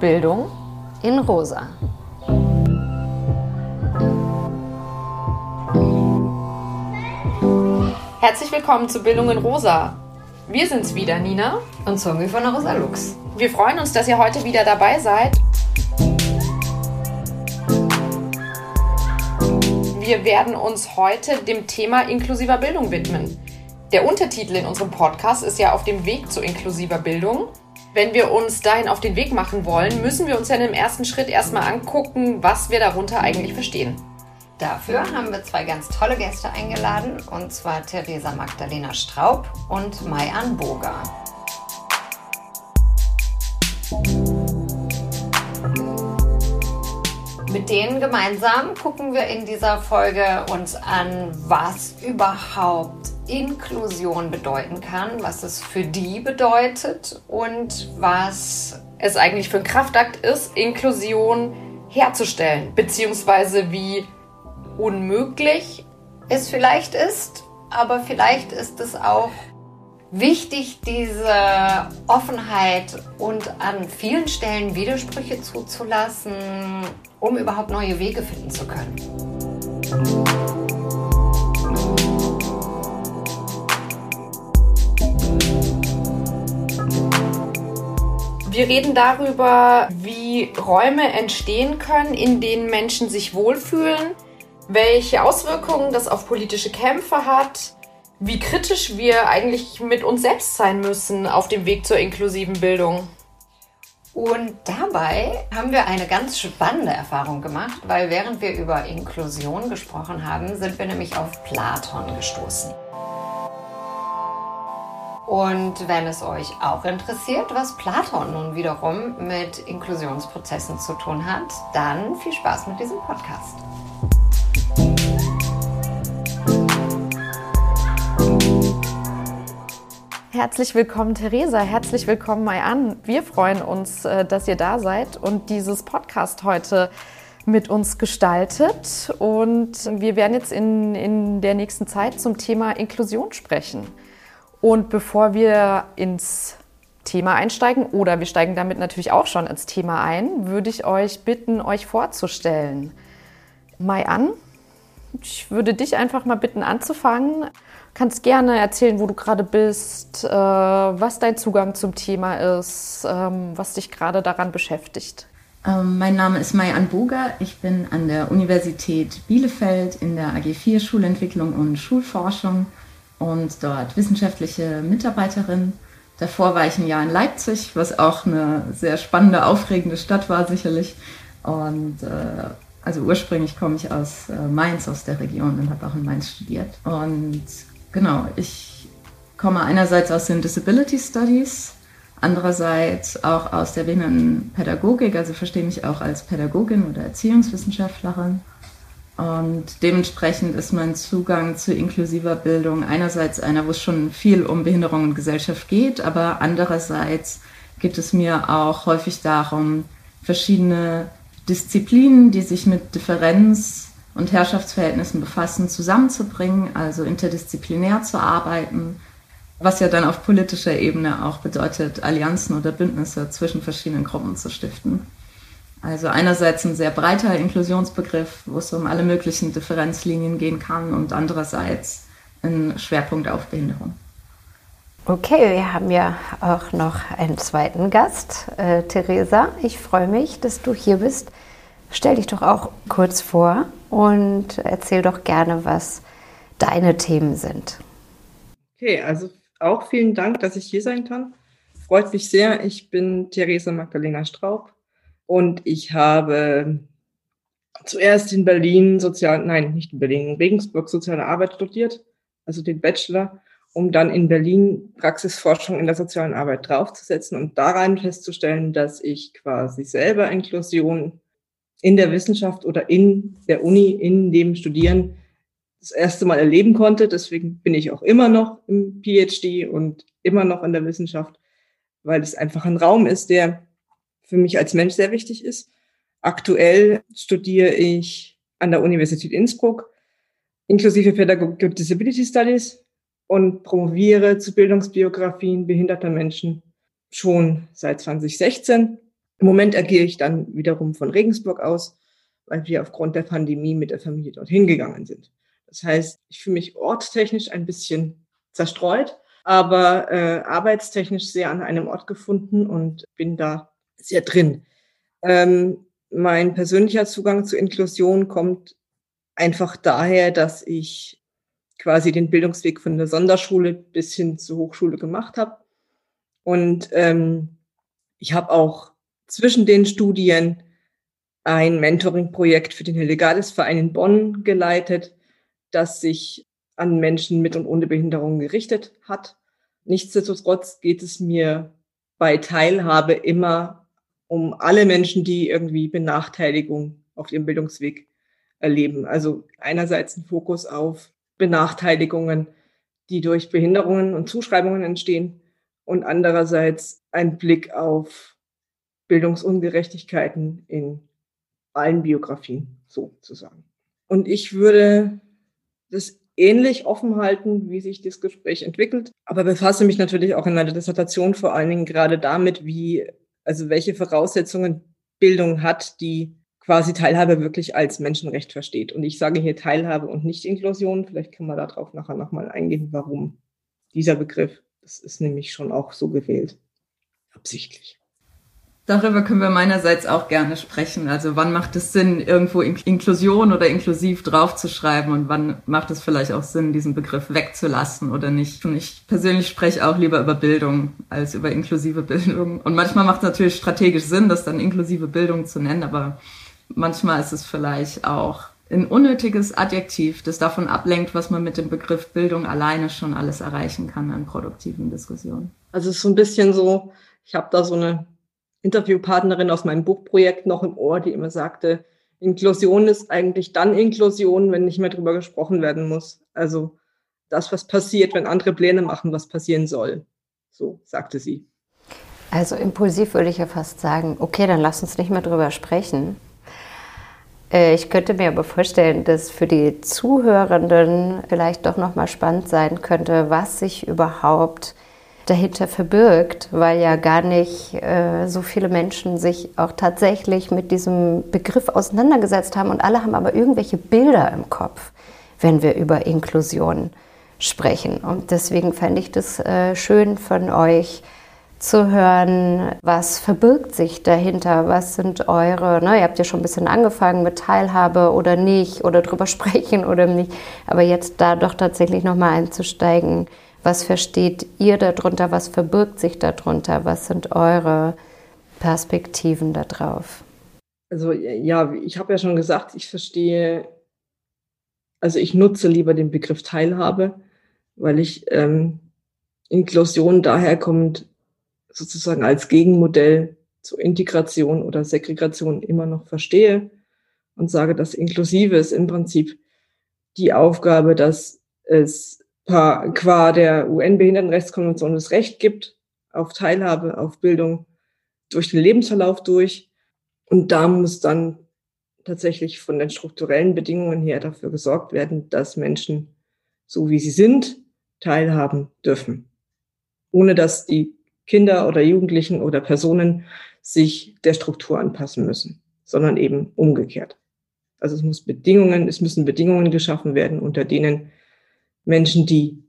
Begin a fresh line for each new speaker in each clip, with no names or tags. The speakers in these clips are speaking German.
Bildung in Rosa. Herzlich willkommen zu Bildung in Rosa. Wir sind's wieder, Nina.
Und Zombie von der Rosa Lux.
Wir freuen uns, dass ihr heute wieder dabei seid. Wir werden uns heute dem Thema inklusiver Bildung widmen. Der Untertitel in unserem Podcast ist ja auf dem Weg zu inklusiver Bildung. Wenn wir uns dahin auf den Weg machen wollen, müssen wir uns ja im ersten Schritt erstmal angucken, was wir darunter eigentlich verstehen.
Dafür haben wir zwei ganz tolle Gäste eingeladen, und zwar Theresa Magdalena Straub und Mai-Ann Boger. Mit denen gemeinsam gucken wir in dieser Folge uns an, was überhaupt Inklusion bedeuten kann, was es für die bedeutet und was
es eigentlich für ein Kraftakt ist, Inklusion herzustellen, beziehungsweise wie unmöglich
es vielleicht ist, aber vielleicht ist es auch wichtig, diese Offenheit und an vielen Stellen Widersprüche zuzulassen, um überhaupt neue Wege finden zu können.
Wir reden darüber, wie Räume entstehen können, in denen Menschen sich wohlfühlen, welche Auswirkungen das auf politische Kämpfe hat, wie kritisch wir eigentlich mit uns selbst sein müssen auf dem Weg zur inklusiven Bildung.
Und dabei haben wir eine ganz spannende Erfahrung gemacht, weil während wir über Inklusion gesprochen haben, sind wir nämlich auf Platon gestoßen. Und wenn es euch auch interessiert, was Platon nun wiederum mit Inklusionsprozessen zu tun hat, dann viel Spaß mit diesem Podcast.
Herzlich willkommen, Theresa. Herzlich willkommen, Mai-An. Wir freuen uns, äh, dass ihr da seid und dieses Podcast heute mit uns gestaltet. Und wir werden jetzt in, in der nächsten Zeit zum Thema Inklusion sprechen. Und bevor wir ins Thema einsteigen, oder wir steigen damit natürlich auch schon ins Thema ein, würde ich euch bitten, euch vorzustellen. Mai-An, ich würde dich einfach mal bitten anzufangen kannst gerne erzählen, wo du gerade bist, äh, was dein Zugang zum Thema ist, ähm, was dich gerade daran beschäftigt.
Ähm, mein Name ist Mai Anboga. Ich bin an der Universität Bielefeld in der AG 4 Schulentwicklung und Schulforschung und dort wissenschaftliche Mitarbeiterin. Davor war ich ein Jahr in Leipzig, was auch eine sehr spannende, aufregende Stadt war sicherlich. Und äh, also ursprünglich komme ich aus äh, Mainz, aus der Region und habe auch in Mainz studiert. Und genau, ich komme einerseits aus den Disability Studies, andererseits auch aus der Behindertenpädagogik, also verstehe mich auch als Pädagogin oder Erziehungswissenschaftlerin. Und dementsprechend ist mein Zugang zu inklusiver Bildung einerseits einer, wo es schon viel um Behinderung und Gesellschaft geht, aber andererseits geht es mir auch häufig darum, verschiedene Disziplinen, die sich mit Differenz und Herrschaftsverhältnissen befassen, zusammenzubringen, also interdisziplinär zu arbeiten, was ja dann auf politischer Ebene auch bedeutet, Allianzen oder Bündnisse zwischen verschiedenen Gruppen zu stiften. Also einerseits ein sehr breiter Inklusionsbegriff, wo es um alle möglichen Differenzlinien gehen kann und andererseits ein Schwerpunkt auf Behinderung.
Okay, wir haben ja auch noch einen zweiten Gast, äh, Theresa. Ich freue mich, dass du hier bist. Stell dich doch auch kurz vor und erzähl doch gerne, was deine Themen sind.
Okay, also auch vielen Dank, dass ich hier sein kann. Freut mich sehr. Ich bin Theresa Magdalena Straub und ich habe zuerst in Berlin sozial, nein, nicht in Berlin, in Regensburg soziale Arbeit studiert, also den Bachelor, um dann in Berlin Praxisforschung in der sozialen Arbeit draufzusetzen und daran festzustellen, dass ich quasi selber Inklusion in der Wissenschaft oder in der Uni, in dem Studieren das erste Mal erleben konnte. Deswegen bin ich auch immer noch im PhD und immer noch in der Wissenschaft, weil es einfach ein Raum ist, der für mich als Mensch sehr wichtig ist. Aktuell studiere ich an der Universität Innsbruck, inklusive Pädagogik und Disability Studies und promoviere zu Bildungsbiografien behinderter Menschen schon seit 2016. Im Moment agiere ich dann wiederum von Regensburg aus, weil wir aufgrund der Pandemie mit der Familie dorthin gegangen sind. Das heißt, ich fühle mich ortstechnisch ein bisschen zerstreut, aber äh, arbeitstechnisch sehr an einem Ort gefunden und bin da sehr drin. Ähm, mein persönlicher Zugang zu Inklusion kommt einfach daher, dass ich quasi den Bildungsweg von der Sonderschule bis hin zur Hochschule gemacht habe. Und ähm, ich habe auch zwischen den Studien ein Mentoring-Projekt für den Hillegales-Verein in Bonn geleitet, das sich an Menschen mit und ohne Behinderung gerichtet hat. Nichtsdestotrotz geht es mir bei Teilhabe immer um alle Menschen, die irgendwie Benachteiligung auf ihrem Bildungsweg erleben. Also einerseits ein Fokus auf Benachteiligungen, die durch Behinderungen und Zuschreibungen entstehen und andererseits ein Blick auf Bildungsungerechtigkeiten in allen Biografien sozusagen. Und ich würde das ähnlich offen halten, wie sich das Gespräch entwickelt, aber befasse mich natürlich auch in meiner Dissertation vor allen Dingen gerade damit, wie, also welche Voraussetzungen Bildung hat, die quasi Teilhabe wirklich als Menschenrecht versteht. Und ich sage hier Teilhabe und nicht Inklusion. Vielleicht kann man darauf nachher nochmal eingehen, warum dieser Begriff, das ist nämlich schon auch so gewählt. Absichtlich.
Darüber können wir meinerseits auch gerne sprechen. Also wann macht es Sinn, irgendwo Inklusion oder inklusiv draufzuschreiben und wann macht es vielleicht auch Sinn, diesen Begriff wegzulassen oder nicht. Und ich persönlich spreche auch lieber über Bildung als über inklusive Bildung. Und manchmal macht es natürlich strategisch Sinn, das dann inklusive Bildung zu nennen, aber manchmal ist es vielleicht auch ein unnötiges Adjektiv, das davon ablenkt, was man mit dem Begriff Bildung alleine schon alles erreichen kann an produktiven Diskussionen.
Also es ist so ein bisschen so, ich habe da so eine Interviewpartnerin aus meinem Buchprojekt noch im Ohr, die immer sagte, Inklusion ist eigentlich dann Inklusion, wenn nicht mehr drüber gesprochen werden muss. Also das, was passiert, wenn andere Pläne machen, was passieren soll. So sagte sie.
Also impulsiv würde ich ja fast sagen, okay, dann lass uns nicht mehr drüber sprechen. Äh, ich könnte mir aber vorstellen, dass für die Zuhörenden vielleicht doch noch mal spannend sein könnte, was sich überhaupt dahinter verbirgt, weil ja gar nicht äh, so viele Menschen sich auch tatsächlich mit diesem Begriff auseinandergesetzt haben und alle haben aber irgendwelche Bilder im Kopf, wenn wir über Inklusion sprechen. Und deswegen fände ich das äh, schön von euch zu hören, was verbirgt sich dahinter, was sind eure, ne, ihr habt ja schon ein bisschen angefangen mit Teilhabe oder nicht oder drüber sprechen oder nicht, aber jetzt da doch tatsächlich nochmal einzusteigen, was versteht ihr darunter? Was verbirgt sich darunter? Was sind eure Perspektiven darauf?
Also ja, ich habe ja schon gesagt, ich verstehe, also ich nutze lieber den Begriff Teilhabe, weil ich ähm, Inklusion daherkommt sozusagen als Gegenmodell zur Integration oder Segregation immer noch verstehe und sage, dass Inklusive ist im Prinzip die Aufgabe, dass es qua der UN-Behindertenrechtskonvention das Recht gibt auf Teilhabe, auf Bildung durch den Lebensverlauf durch. Und da muss dann tatsächlich von den strukturellen Bedingungen her dafür gesorgt werden, dass Menschen, so wie sie sind, teilhaben dürfen. Ohne dass die Kinder oder Jugendlichen oder Personen sich der Struktur anpassen müssen, sondern eben umgekehrt. Also es muss Bedingungen, es müssen Bedingungen geschaffen werden, unter denen Menschen, die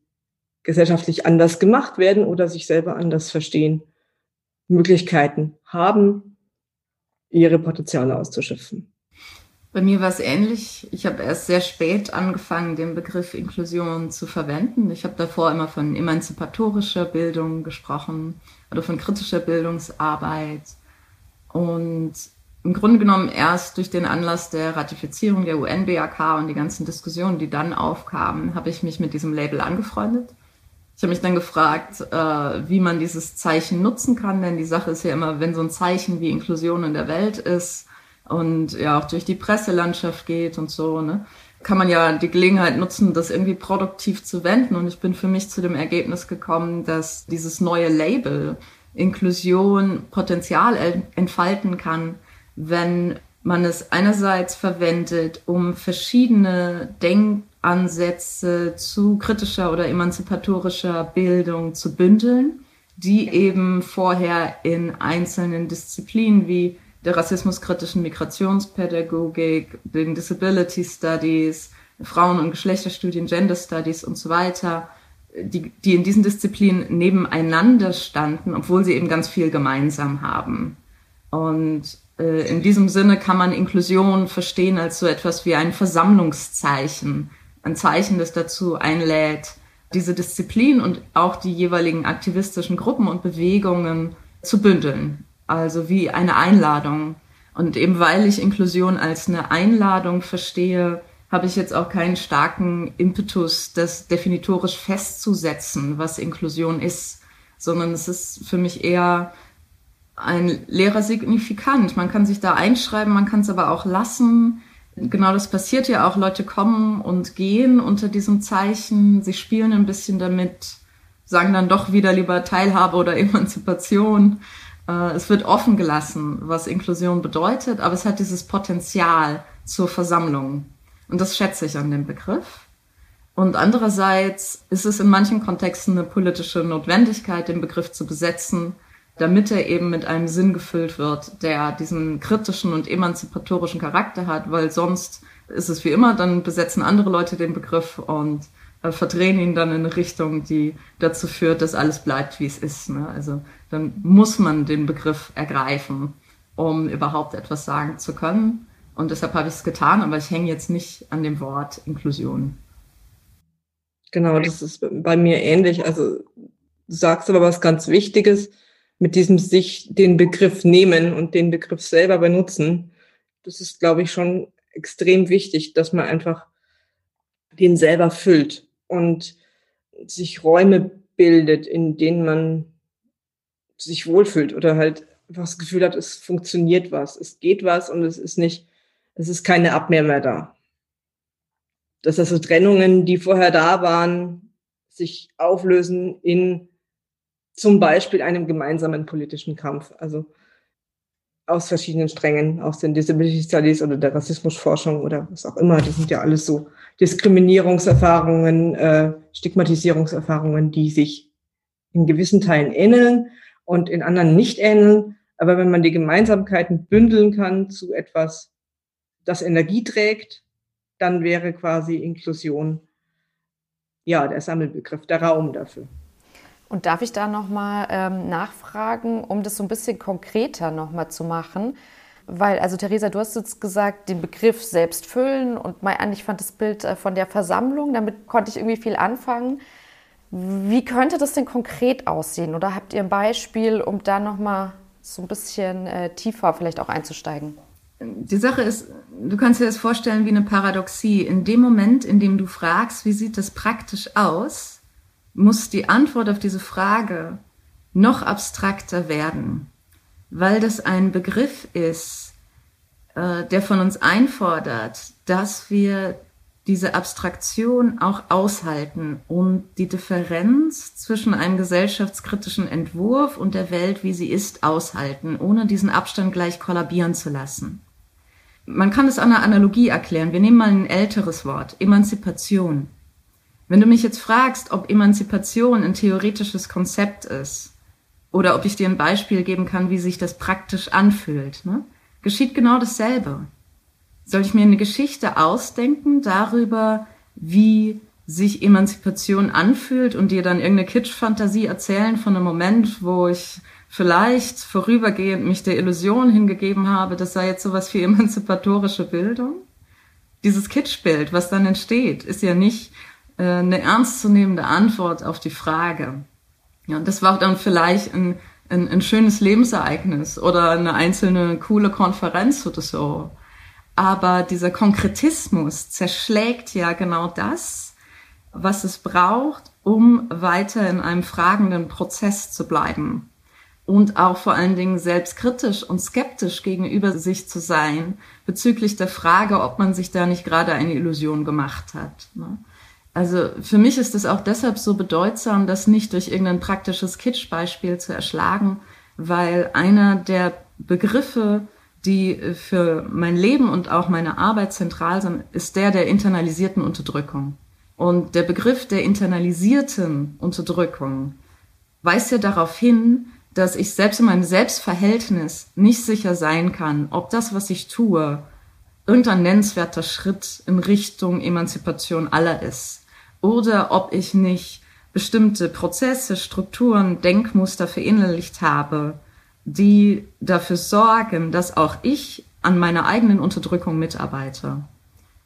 gesellschaftlich anders gemacht werden oder sich selber anders verstehen, Möglichkeiten haben, ihre Potenziale auszuschöpfen.
Bei mir war es ähnlich. Ich habe erst sehr spät angefangen, den Begriff Inklusion zu verwenden. Ich habe davor immer von emanzipatorischer Bildung gesprochen oder von kritischer Bildungsarbeit. Und im Grunde genommen erst durch den Anlass der Ratifizierung der UN-BAK und die ganzen Diskussionen, die dann aufkamen, habe ich mich mit diesem Label angefreundet. Ich habe mich dann gefragt, äh, wie man dieses Zeichen nutzen kann, denn die Sache ist ja immer, wenn so ein Zeichen wie Inklusion in der Welt ist und ja auch durch die Presselandschaft geht und so, ne, kann man ja die Gelegenheit nutzen, das irgendwie produktiv zu wenden. Und ich bin für mich zu dem Ergebnis gekommen, dass dieses neue Label Inklusion Potenzial entfalten kann, wenn man es einerseits verwendet, um verschiedene Denkansätze zu kritischer oder emanzipatorischer Bildung zu bündeln, die eben vorher in einzelnen Disziplinen wie der rassismuskritischen Migrationspädagogik, den Disability Studies, Frauen- und Geschlechterstudien, Gender Studies und so weiter, die, die in diesen Disziplinen nebeneinander standen, obwohl sie eben ganz viel gemeinsam haben. Und in diesem Sinne kann man Inklusion verstehen als so etwas wie ein Versammlungszeichen, ein Zeichen, das dazu einlädt, diese Disziplin und auch die jeweiligen aktivistischen Gruppen und Bewegungen zu bündeln. Also wie eine Einladung. Und eben weil ich Inklusion als eine Einladung verstehe, habe ich jetzt auch keinen starken Impetus, das definitorisch festzusetzen, was Inklusion ist, sondern es ist für mich eher ein leerer Signifikant. Man kann sich da einschreiben, man kann es aber auch lassen. Genau das passiert ja auch. Leute kommen und gehen unter diesem Zeichen. Sie spielen ein bisschen damit, sagen dann doch wieder lieber Teilhabe oder Emanzipation. Äh, es wird offen gelassen, was Inklusion bedeutet, aber es hat dieses Potenzial zur Versammlung. Und das schätze ich an dem Begriff. Und andererseits ist es in manchen Kontexten eine politische Notwendigkeit, den Begriff zu besetzen, damit er eben mit einem Sinn gefüllt wird, der diesen kritischen und emanzipatorischen Charakter hat, weil sonst ist es wie immer, dann besetzen andere Leute den Begriff und äh, verdrehen ihn dann in eine Richtung, die dazu führt, dass alles bleibt, wie es ist. Ne? Also dann muss man den Begriff ergreifen, um überhaupt etwas sagen zu können. Und deshalb habe ich es getan, aber ich hänge jetzt nicht an dem Wort Inklusion.
Genau, das ist bei mir ähnlich. Also du sagst aber was ganz Wichtiges mit diesem sich den Begriff nehmen und den Begriff selber benutzen, das ist, glaube ich, schon extrem wichtig, dass man einfach den selber füllt und sich Räume bildet, in denen man sich wohlfühlt oder halt einfach das Gefühl hat, es funktioniert was, es geht was und es ist nicht, es ist keine Abwehr mehr da. Dass also Trennungen, die vorher da waren, sich auflösen in zum Beispiel einem gemeinsamen politischen Kampf. Also aus verschiedenen Strängen, aus den Disability Studies oder der Rassismusforschung oder was auch immer. Das sind ja alles so Diskriminierungserfahrungen, äh, Stigmatisierungserfahrungen, die sich in gewissen Teilen ähneln und in anderen nicht ähneln. Aber wenn man die Gemeinsamkeiten bündeln kann zu etwas, das Energie trägt, dann wäre quasi Inklusion ja der Sammelbegriff, der Raum dafür.
Und darf ich da nochmal ähm, nachfragen, um das so ein bisschen konkreter nochmal zu machen? Weil, also Theresa, du hast jetzt gesagt, den Begriff selbst füllen und Mayan, ich fand das Bild äh, von der Versammlung, damit konnte ich irgendwie viel anfangen. Wie könnte das denn konkret aussehen? Oder habt ihr ein Beispiel, um da nochmal so ein bisschen äh, tiefer vielleicht auch einzusteigen?
Die Sache ist, du kannst dir das vorstellen wie eine Paradoxie. In dem Moment, in dem du fragst, wie sieht das praktisch aus, muss die Antwort auf diese Frage noch abstrakter werden, weil das ein Begriff ist, äh, der von uns einfordert, dass wir diese Abstraktion auch aushalten und die Differenz zwischen einem gesellschaftskritischen Entwurf und der Welt, wie sie ist, aushalten, ohne diesen Abstand gleich kollabieren zu lassen. Man kann es an einer Analogie erklären. Wir nehmen mal ein älteres Wort, Emanzipation. Wenn du mich jetzt fragst, ob Emanzipation ein theoretisches Konzept ist oder ob ich dir ein Beispiel geben kann, wie sich das praktisch anfühlt, ne, geschieht genau dasselbe. Soll ich mir eine Geschichte ausdenken darüber, wie sich Emanzipation anfühlt und dir dann irgendeine Kitsch-Fantasie erzählen von einem Moment, wo ich vielleicht vorübergehend mich der Illusion hingegeben habe, das sei jetzt sowas wie emanzipatorische Bildung? Dieses Kitschbild, was dann entsteht, ist ja nicht eine ernstzunehmende Antwort auf die Frage. Ja, und das war dann vielleicht ein, ein, ein schönes Lebensereignis oder eine einzelne coole Konferenz oder so. Aber dieser Konkretismus zerschlägt ja genau das, was es braucht, um weiter in einem fragenden Prozess zu bleiben und auch vor allen Dingen selbstkritisch und skeptisch gegenüber sich zu sein bezüglich der Frage, ob man sich da nicht gerade eine Illusion gemacht hat. Ne? Also für mich ist es auch deshalb so bedeutsam, das nicht durch irgendein praktisches Kitsch-Beispiel zu erschlagen, weil einer der Begriffe, die äh, für mein Leben und auch meine Arbeit zentral sind, ist der der internalisierten Unterdrückung. Und der Begriff der internalisierten Unterdrückung weist ja darauf hin, dass ich selbst in meinem Selbstverhältnis nicht sicher sein kann, ob das, was ich tue, irgendein nennenswerter Schritt in Richtung Emanzipation aller ist. Oder ob ich nicht bestimmte Prozesse, Strukturen, Denkmuster verinnerlicht habe, die dafür sorgen, dass auch ich an meiner eigenen Unterdrückung mitarbeite.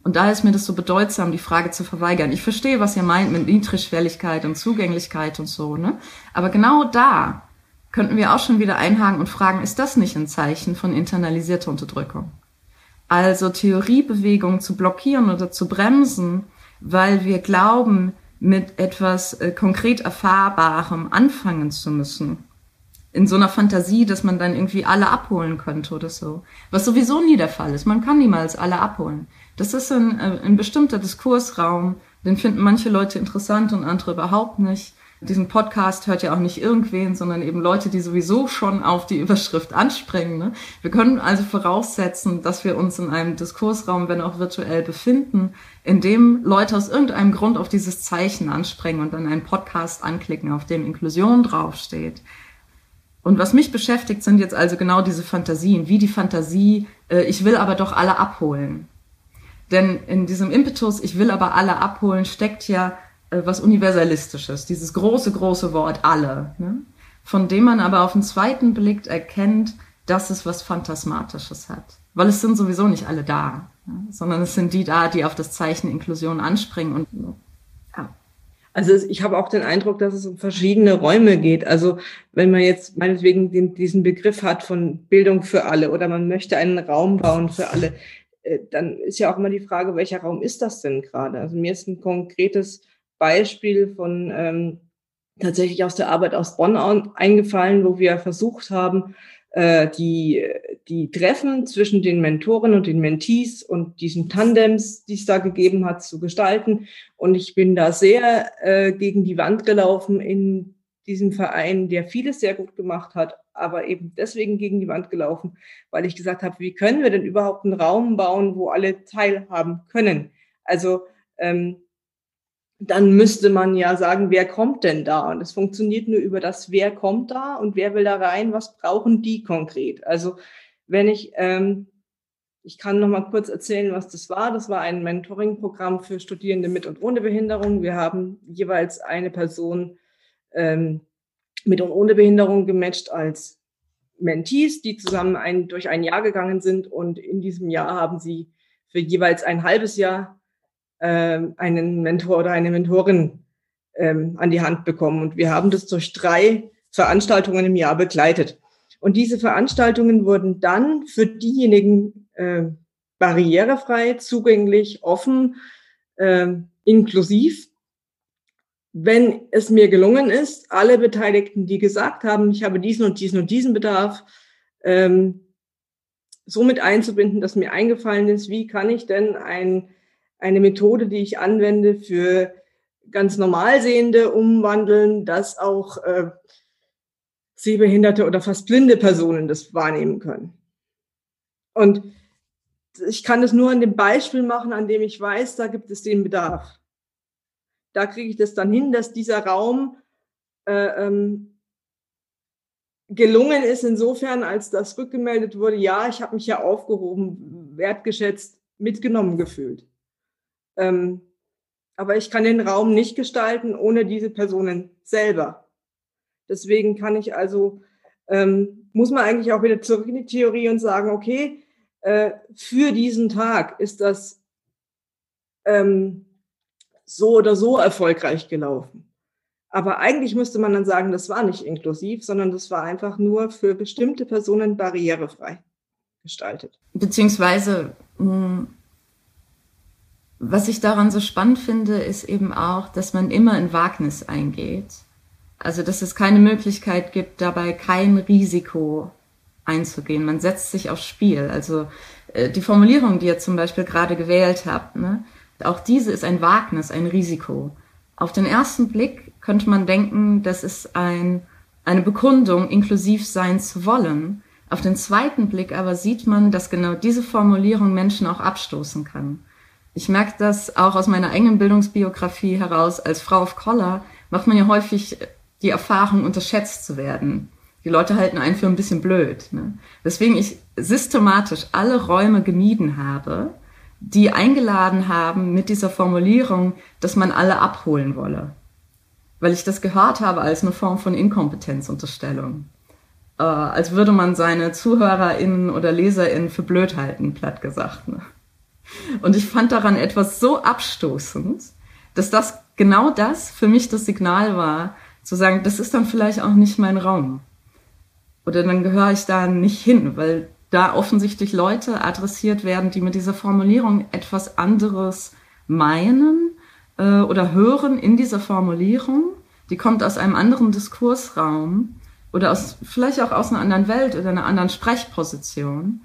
Und da ist mir das so bedeutsam, die Frage zu verweigern. Ich verstehe, was ihr meint mit Niedrigschwelligkeit und Zugänglichkeit und so, ne? Aber genau da könnten wir auch schon wieder einhaken und fragen, ist das nicht ein Zeichen von internalisierter Unterdrückung? Also Theoriebewegung zu blockieren oder zu bremsen, weil wir glauben, mit etwas äh, konkret Erfahrbarem anfangen zu müssen. In so einer Fantasie, dass man dann irgendwie alle abholen könnte oder so. Was sowieso nie der Fall ist. Man kann niemals alle abholen. Das ist ein, äh, ein bestimmter Diskursraum, den finden manche Leute interessant und andere überhaupt nicht diesen Podcast hört ja auch nicht irgendwen, sondern eben Leute, die sowieso schon auf die Überschrift anspringen. Ne? Wir können also voraussetzen, dass wir uns in einem Diskursraum, wenn auch virtuell, befinden, in dem Leute aus irgendeinem Grund auf dieses Zeichen anspringen und dann einen Podcast anklicken, auf dem Inklusion draufsteht. Und was mich beschäftigt, sind jetzt also genau diese Fantasien, wie die Fantasie, äh, ich will aber doch alle abholen. Denn in diesem Impetus, ich will aber alle abholen, steckt ja was Universalistisches, dieses große, große Wort alle, ne? von dem man aber auf den zweiten Blick erkennt, dass es was Phantasmatisches hat. Weil es sind sowieso nicht alle da, ne? sondern es sind die da, die auf das Zeichen Inklusion anspringen und.
Also ich habe auch den Eindruck, dass es um verschiedene Räume geht. Also wenn man jetzt meinetwegen den, diesen Begriff hat von Bildung für alle oder man möchte einen Raum bauen für alle, äh, dann ist ja auch immer die Frage, welcher Raum ist das denn gerade? Also mir ist ein konkretes Beispiel von ähm, tatsächlich aus der Arbeit aus Bonn eingefallen, wo wir versucht haben, äh, die, die Treffen zwischen den Mentoren und den Mentees und diesen Tandems, die es da gegeben hat, zu gestalten. Und ich bin da sehr äh, gegen die Wand gelaufen in diesem Verein, der vieles sehr gut gemacht hat, aber eben deswegen gegen die Wand gelaufen, weil ich gesagt habe, wie können wir denn überhaupt einen Raum bauen, wo alle teilhaben können? Also ähm, dann müsste man ja sagen, wer kommt denn da? Und es funktioniert nur über das, wer kommt da und wer will da rein, was brauchen die konkret? Also wenn ich, ähm, ich kann noch mal kurz erzählen, was das war. Das war ein Mentoring-Programm für Studierende mit und ohne Behinderung. Wir haben jeweils eine Person ähm, mit und ohne Behinderung gematcht als Mentees, die zusammen ein, durch ein Jahr gegangen sind. Und in diesem Jahr haben sie für jeweils ein halbes Jahr ähm, einen Mentor oder eine Mentorin ähm, an die Hand bekommen. Und wir haben das durch drei Veranstaltungen im Jahr begleitet. Und diese Veranstaltungen wurden dann für diejenigen äh, barrierefrei, zugänglich, offen, äh, inklusiv, wenn es mir gelungen ist, alle Beteiligten, die gesagt haben, ich habe diesen und diesen und diesen Bedarf, ähm, so mit einzubinden, dass mir eingefallen ist, wie kann ich denn ein eine Methode, die ich anwende für ganz normal Sehende umwandeln, dass auch äh, sehbehinderte oder fast blinde Personen das wahrnehmen können. Und ich kann das nur an dem Beispiel machen, an dem ich weiß, da gibt es den Bedarf. Da kriege ich das dann hin, dass dieser Raum äh, ähm, gelungen ist insofern, als das rückgemeldet wurde, ja, ich habe mich ja aufgehoben, wertgeschätzt, mitgenommen gefühlt. Ähm, aber ich kann den Raum nicht gestalten ohne diese Personen selber. Deswegen kann ich also, ähm, muss man eigentlich auch wieder zurück in die Theorie und sagen, okay, äh, für diesen Tag ist das ähm, so oder so erfolgreich gelaufen. Aber eigentlich müsste man dann sagen, das war nicht inklusiv, sondern das war einfach nur für bestimmte Personen barrierefrei gestaltet.
Beziehungsweise mh hm, was ich daran so spannend finde, ist eben auch, dass man immer in Wagnis eingeht. Also, dass es keine Möglichkeit gibt, dabei kein Risiko einzugehen. Man setzt sich aufs Spiel. Also, äh, die Formulierung, die ihr zum Beispiel gerade gewählt habt, ne, auch diese ist ein Wagnis, ein Risiko. Auf den ersten Blick könnte man denken, das ist ein, eine Bekundung, inklusiv sein zu wollen. Auf den zweiten Blick aber sieht man, dass genau diese Formulierung Menschen auch abstoßen kann. Ich merke das auch aus meiner eigenen Bildungsbiografie heraus. Als Frau of Color macht man ja häufig die Erfahrung, unterschätzt zu werden. Die Leute halten einen für ein bisschen blöd. Ne? Deswegen ich systematisch alle Räume gemieden habe, die eingeladen haben mit dieser Formulierung, dass man alle abholen wolle. Weil ich das gehört habe als eine Form von Inkompetenzunterstellung. Äh, als würde man seine ZuhörerInnen oder LeserInnen für blöd halten, platt gesagt. Ne? Und ich fand daran etwas so abstoßend, dass das genau das für mich das Signal war, zu sagen, das ist dann vielleicht auch nicht mein Raum. Oder dann gehöre ich da nicht hin, weil da offensichtlich Leute adressiert werden, die mit dieser Formulierung etwas anderes meinen äh, oder hören in dieser Formulierung. Die kommt aus einem anderen Diskursraum oder aus, vielleicht auch aus einer anderen Welt oder einer anderen Sprechposition.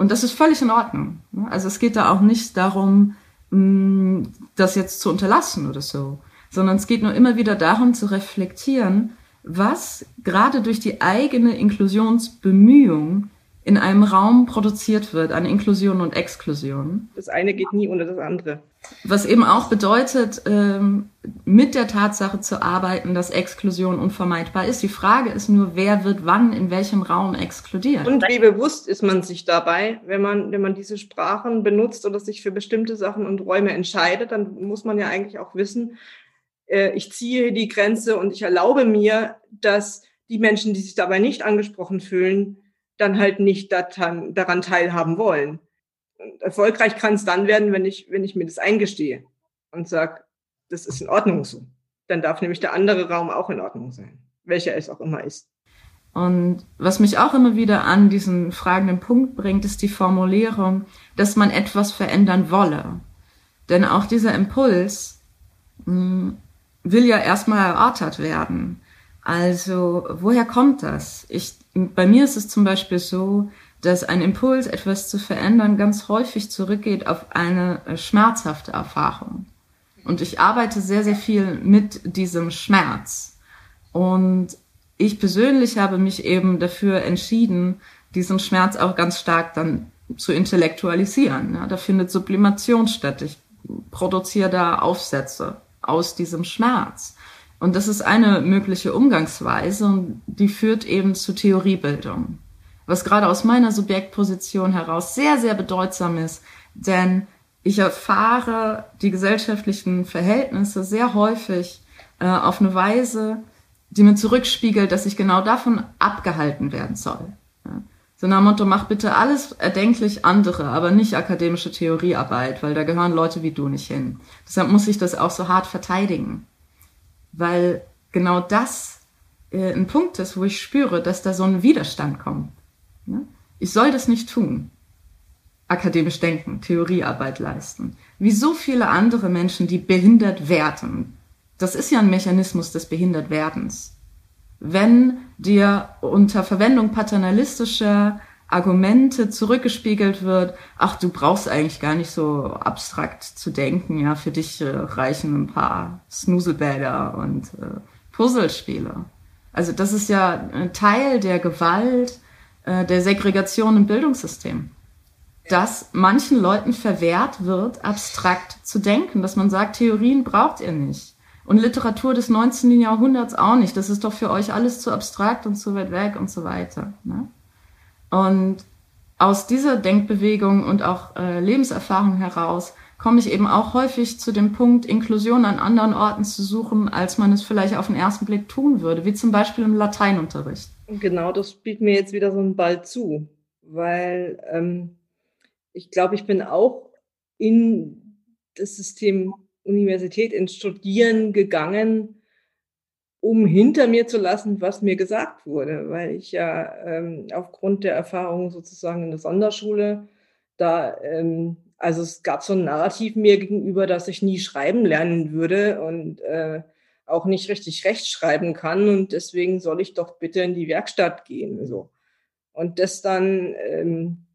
Und das ist völlig in Ordnung. Also es geht da auch nicht darum, mm, das jetzt zu unterlassen oder so, sondern es geht nur immer wieder darum zu reflektieren, was gerade durch die eigene Inklusionsbemühung in einem Raum produziert wird an Inklusion und Exklusion.
Das eine geht nie ohne das andere.
Was eben auch bedeutet, ähm, mit der Tatsache zu arbeiten, dass Exklusion unvermeidbar ist. Die Frage ist nur, wer wird wann in welchem Raum exkludiert.
Und wie bewusst ist man sich dabei, wenn man, wenn man diese Sprachen benutzt oder sich für bestimmte Sachen und Räume entscheidet, dann muss man ja eigentlich auch wissen, äh, ich ziehe die Grenze und ich erlaube mir, dass die Menschen, die sich dabei nicht angesprochen fühlen, dann halt nicht daran, daran teilhaben wollen. Und erfolgreich kann es dann werden, wenn ich, wenn ich mir das eingestehe und sage, das ist in Ordnung so. Dann darf nämlich der andere Raum auch in Ordnung sein, welcher es auch immer ist.
Und was mich auch immer wieder an diesen fragenden Punkt bringt, ist die Formulierung, dass man etwas verändern wolle. Denn auch dieser Impuls mh, hm, will ja erstmal erörtert werden. Also, woher kommt das? Ich, bei mir ist es zum Beispiel so, dass ein Impuls, etwas zu verändern, ganz häufig zurückgeht auf eine äh, schmerzhafte Erfahrung. Und ich arbeite sehr, sehr viel mit diesem Schmerz. Und ich persönlich habe mich eben dafür entschieden, diesen Schmerz auch ganz stark dann zu intellektualisieren. Ja, da findet Sublimation statt. Ich produziere da Aufsätze aus diesem Schmerz. Und das ist eine mögliche Umgangsweise und die führt eben zu Theoriebildung. Was gerade aus meiner Subjektposition heraus sehr, sehr bedeutsam ist, denn ich erfahre die gesellschaftlichen Verhältnisse sehr häufig äh, auf eine Weise, die mir zurückspiegelt, dass ich genau davon abgehalten werden soll. So nach Motto, mach bitte alles erdenklich andere, aber nicht akademische Theoriearbeit, weil da gehören Leute wie du nicht hin. Deshalb muss ich das auch so hart verteidigen weil genau das äh, ein Punkt ist, wo ich spüre, dass da so ein Widerstand kommt. Ne? Ich soll das nicht tun. Akademisch denken, Theoriearbeit leisten. Wie so viele andere Menschen, die behindert werden. Das ist ja ein Mechanismus des Behindertwerdens. Wenn dir unter Verwendung paternalistischer Argumente zurückgespiegelt wird, ach, du brauchst eigentlich gar nicht so abstrakt zu denken, ja, für dich äh, reichen ein paar Snuselbäder und äh, Puzzlespiele. Also das ist ja ein Teil der Gewalt, äh, der Segregation im Bildungssystem. Dass manchen Leuten verwehrt wird, abstrakt zu denken, dass man sagt, Theorien braucht ihr nicht. Und Literatur des 19. Jahrhunderts auch nicht. Das ist doch für euch alles zu abstrakt und zu weit weg und so weiter. Ne? Und aus dieser Denkbewegung und auch äh, Lebenserfahrung heraus komme ich eben auch häufig zu dem Punkt, Inklusion an anderen Orten zu suchen, als man es vielleicht auf den ersten Blick tun würde, wie zum Beispiel im Lateinunterricht.
Genau, das spielt mir jetzt wieder so ein Ball zu, weil ähm, ich glaube, ich bin auch in das System Universität ins Studieren gegangen, um hinter mir zu lassen, was mir gesagt wurde, weil ich ja ähm, aufgrund der Erfahrung sozusagen in der Sonderschule da, ähm, also es gab so ein Narrativ mir gegenüber, dass ich nie schreiben lernen würde und äh, auch nicht richtig rechtschreiben kann und deswegen soll ich doch bitte in die Werkstatt gehen. So. Und das dann, ähm,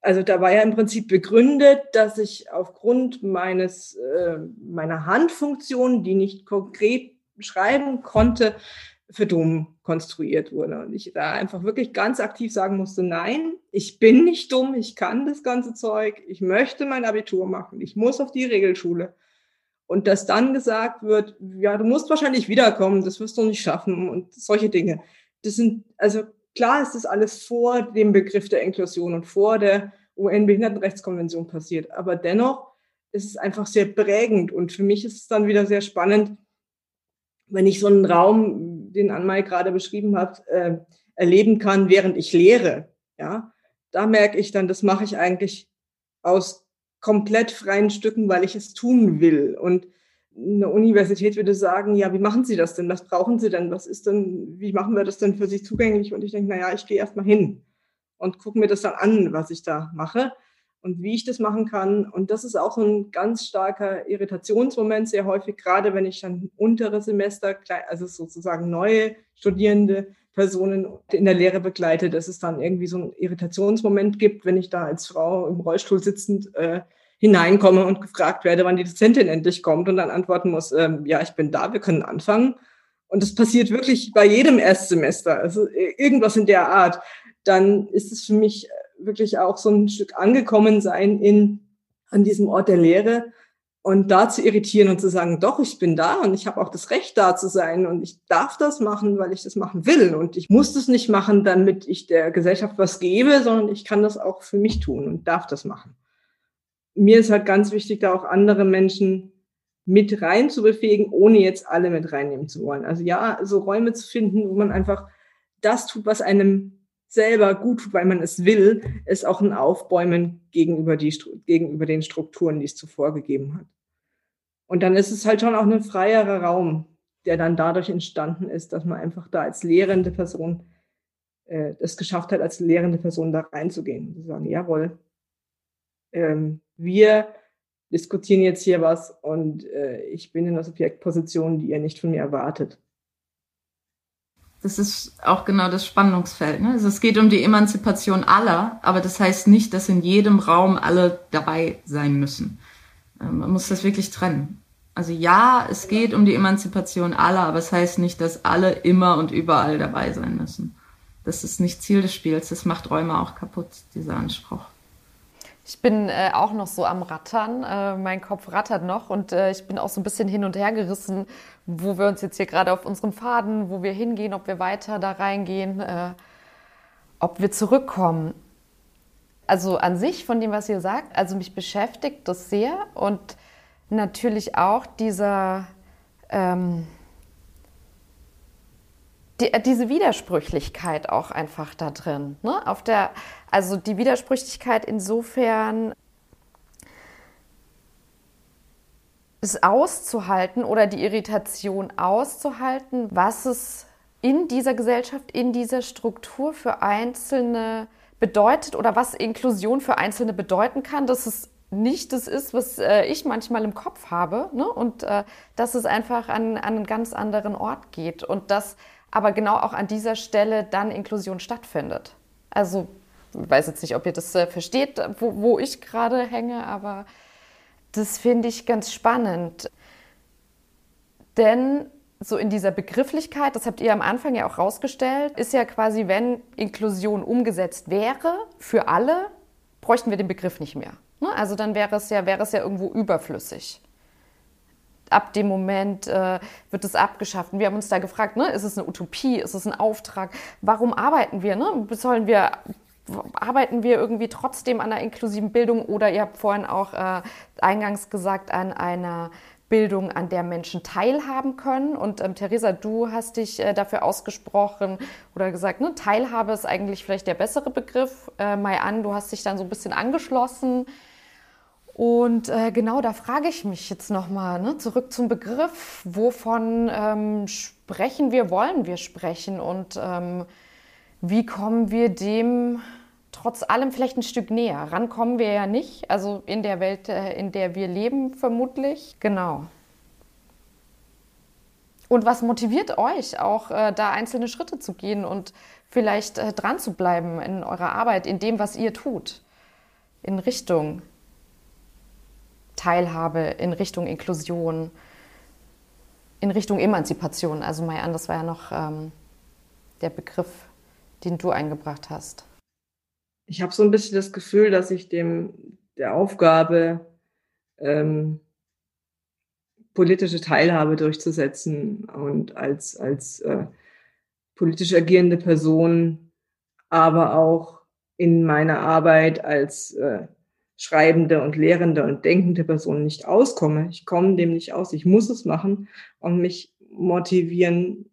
also da war ja im Prinzip begründet, dass ich aufgrund meines, äh, meiner Handfunktion, die nicht konkret schreiben konnte, für dumm konstruiert wurde. Und ich da einfach wirklich ganz aktiv sagen musste, nein, ich bin nicht dumm, ich kann das ganze Zeug, ich möchte mein Abitur machen, ich muss auf die Regelschule. Und dass dann gesagt wird, ja, du musst wahrscheinlich wiederkommen, das wirst du nicht schaffen und solche Dinge. Das sind, also klar ist das alles vor dem Begriff der Inklusion und vor der UN-Behindertenrechtskonvention passiert. Aber dennoch ist es einfach sehr prägend. Und für mich ist es dann wieder sehr spannend, wenn ich so einen Raum, den Anmai gerade beschrieben hat, äh, erleben kann, während ich lehre. Ja, da merke ich dann, das mache ich eigentlich aus komplett freien Stücken, weil ich es tun will. Und eine Universität würde sagen, ja, wie machen Sie das denn? Was brauchen Sie denn? Was ist denn, wie machen wir das denn für sich zugänglich? Und ich denke, naja, ich gehe erstmal hin und gucke mir das dann an, was ich da mache und wie ich das machen kann. Und das ist auch ein ganz starker Irritationsmoment, sehr häufig, gerade wenn ich dann untere Semester, also sozusagen neue Studierende, Personen in der Lehre begleite, dass es dann irgendwie so einen Irritationsmoment gibt, wenn ich da als Frau im Rollstuhl sitzend äh, hineinkomme und gefragt werde, wann die Dozentin endlich kommt und dann antworten muss, ähm, ja, ich bin da, wir können anfangen. Und das passiert wirklich bei jedem Erstsemester, also irgendwas in der Art. Dann ist es für mich wirklich auch so ein Stück angekommen sein in, an diesem Ort der Lehre und da zu irritieren und zu sagen, doch, ich bin da und ich habe auch das Recht da zu sein und ich darf das machen, weil ich das machen will und ich muss das nicht machen, damit ich der Gesellschaft was gebe, sondern ich kann das auch für mich tun und darf das machen. Mir ist halt ganz wichtig, da auch andere Menschen mit rein zu befähigen, ohne jetzt alle mit reinnehmen zu wollen. Also ja, so Räume zu finden, wo man einfach das tut, was einem selber gut tut, weil man es will, ist auch ein Aufbäumen gegenüber, die, gegenüber den Strukturen, die es zuvor gegeben hat. Und dann ist es halt schon auch ein freierer Raum, der dann dadurch entstanden ist, dass man einfach da als lehrende Person äh, es geschafft hat, als lehrende Person da reinzugehen und zu sagen, jawohl, ähm, wir diskutieren jetzt hier was und äh, ich bin in der Subjektposition, die ihr nicht von mir erwartet.
Das ist auch genau das Spannungsfeld. Ne? Also es geht um die Emanzipation aller, aber das heißt nicht, dass in jedem Raum alle dabei sein müssen. Ähm, man muss das wirklich trennen. Also ja, es geht um die Emanzipation aller, aber es heißt nicht, dass alle immer und überall dabei sein müssen. Das ist nicht Ziel des Spiels. Das macht Räume auch kaputt, dieser Anspruch.
Ich bin äh, auch noch so am Rattern. Äh, mein Kopf rattert noch und äh, ich bin auch so ein bisschen hin und her gerissen, wo wir uns jetzt hier gerade auf unserem Faden, wo wir hingehen, ob wir weiter da reingehen, äh, ob wir zurückkommen. Also an sich von dem, was ihr sagt, also mich beschäftigt das sehr und natürlich auch dieser ähm, die, äh, diese Widersprüchlichkeit auch einfach da drin. Ne? Auf der, also die Widersprüchlichkeit insofern, es auszuhalten oder die Irritation auszuhalten, was es in dieser Gesellschaft, in dieser Struktur für Einzelne bedeutet oder was Inklusion für Einzelne bedeuten kann, dass es nicht das ist, was äh, ich manchmal im Kopf habe ne? und äh, dass es einfach an, an einen ganz anderen Ort geht und dass aber genau auch an dieser Stelle dann Inklusion stattfindet. Also ich weiß jetzt nicht, ob ihr das äh, versteht, wo, wo ich gerade hänge, aber das finde ich ganz spannend. Denn so in dieser Begrifflichkeit, das habt ihr am Anfang ja auch rausgestellt, ist ja quasi, wenn Inklusion umgesetzt wäre für alle, bräuchten wir den Begriff nicht mehr. Ne? Also dann wäre es ja, wäre es ja irgendwo überflüssig ab dem Moment äh, wird es abgeschafft. Und wir haben uns da gefragt, ne, ist es eine Utopie, ist es ein Auftrag? Warum arbeiten wir? Ne? Sollen wir arbeiten wir irgendwie trotzdem an einer inklusiven Bildung oder ihr habt vorhin auch äh, eingangs gesagt, an einer Bildung, an der Menschen teilhaben können. Und ähm, Theresa, du hast dich äh, dafür ausgesprochen oder gesagt, ne, Teilhabe ist eigentlich vielleicht der bessere Begriff. Äh, Mai an, du hast dich dann so ein bisschen angeschlossen. Und äh, genau da frage ich mich jetzt nochmal, ne, zurück zum Begriff, wovon ähm, sprechen wir, wollen wir sprechen und ähm, wie kommen wir dem trotz allem vielleicht ein Stück näher? Rankommen wir ja nicht, also in der Welt, äh, in der wir leben vermutlich. Genau. Und was motiviert euch auch, äh, da einzelne Schritte zu gehen und vielleicht äh, dran zu bleiben in eurer Arbeit, in dem, was ihr tut, in Richtung Teilhabe, in Richtung Inklusion. in Richtung Emanzipation. Also Mayan, das war ja noch ähm, der Begriff, den du eingebracht hast.
Ich habe so ein bisschen das Gefühl, dass ich dem der Aufgabe, ähm, politische Teilhabe durchzusetzen und als, als äh, politisch agierende Person, aber auch in meiner Arbeit als äh, schreibende und lehrende und denkende Person nicht auskomme. Ich komme dem nicht aus. Ich muss es machen und mich motivieren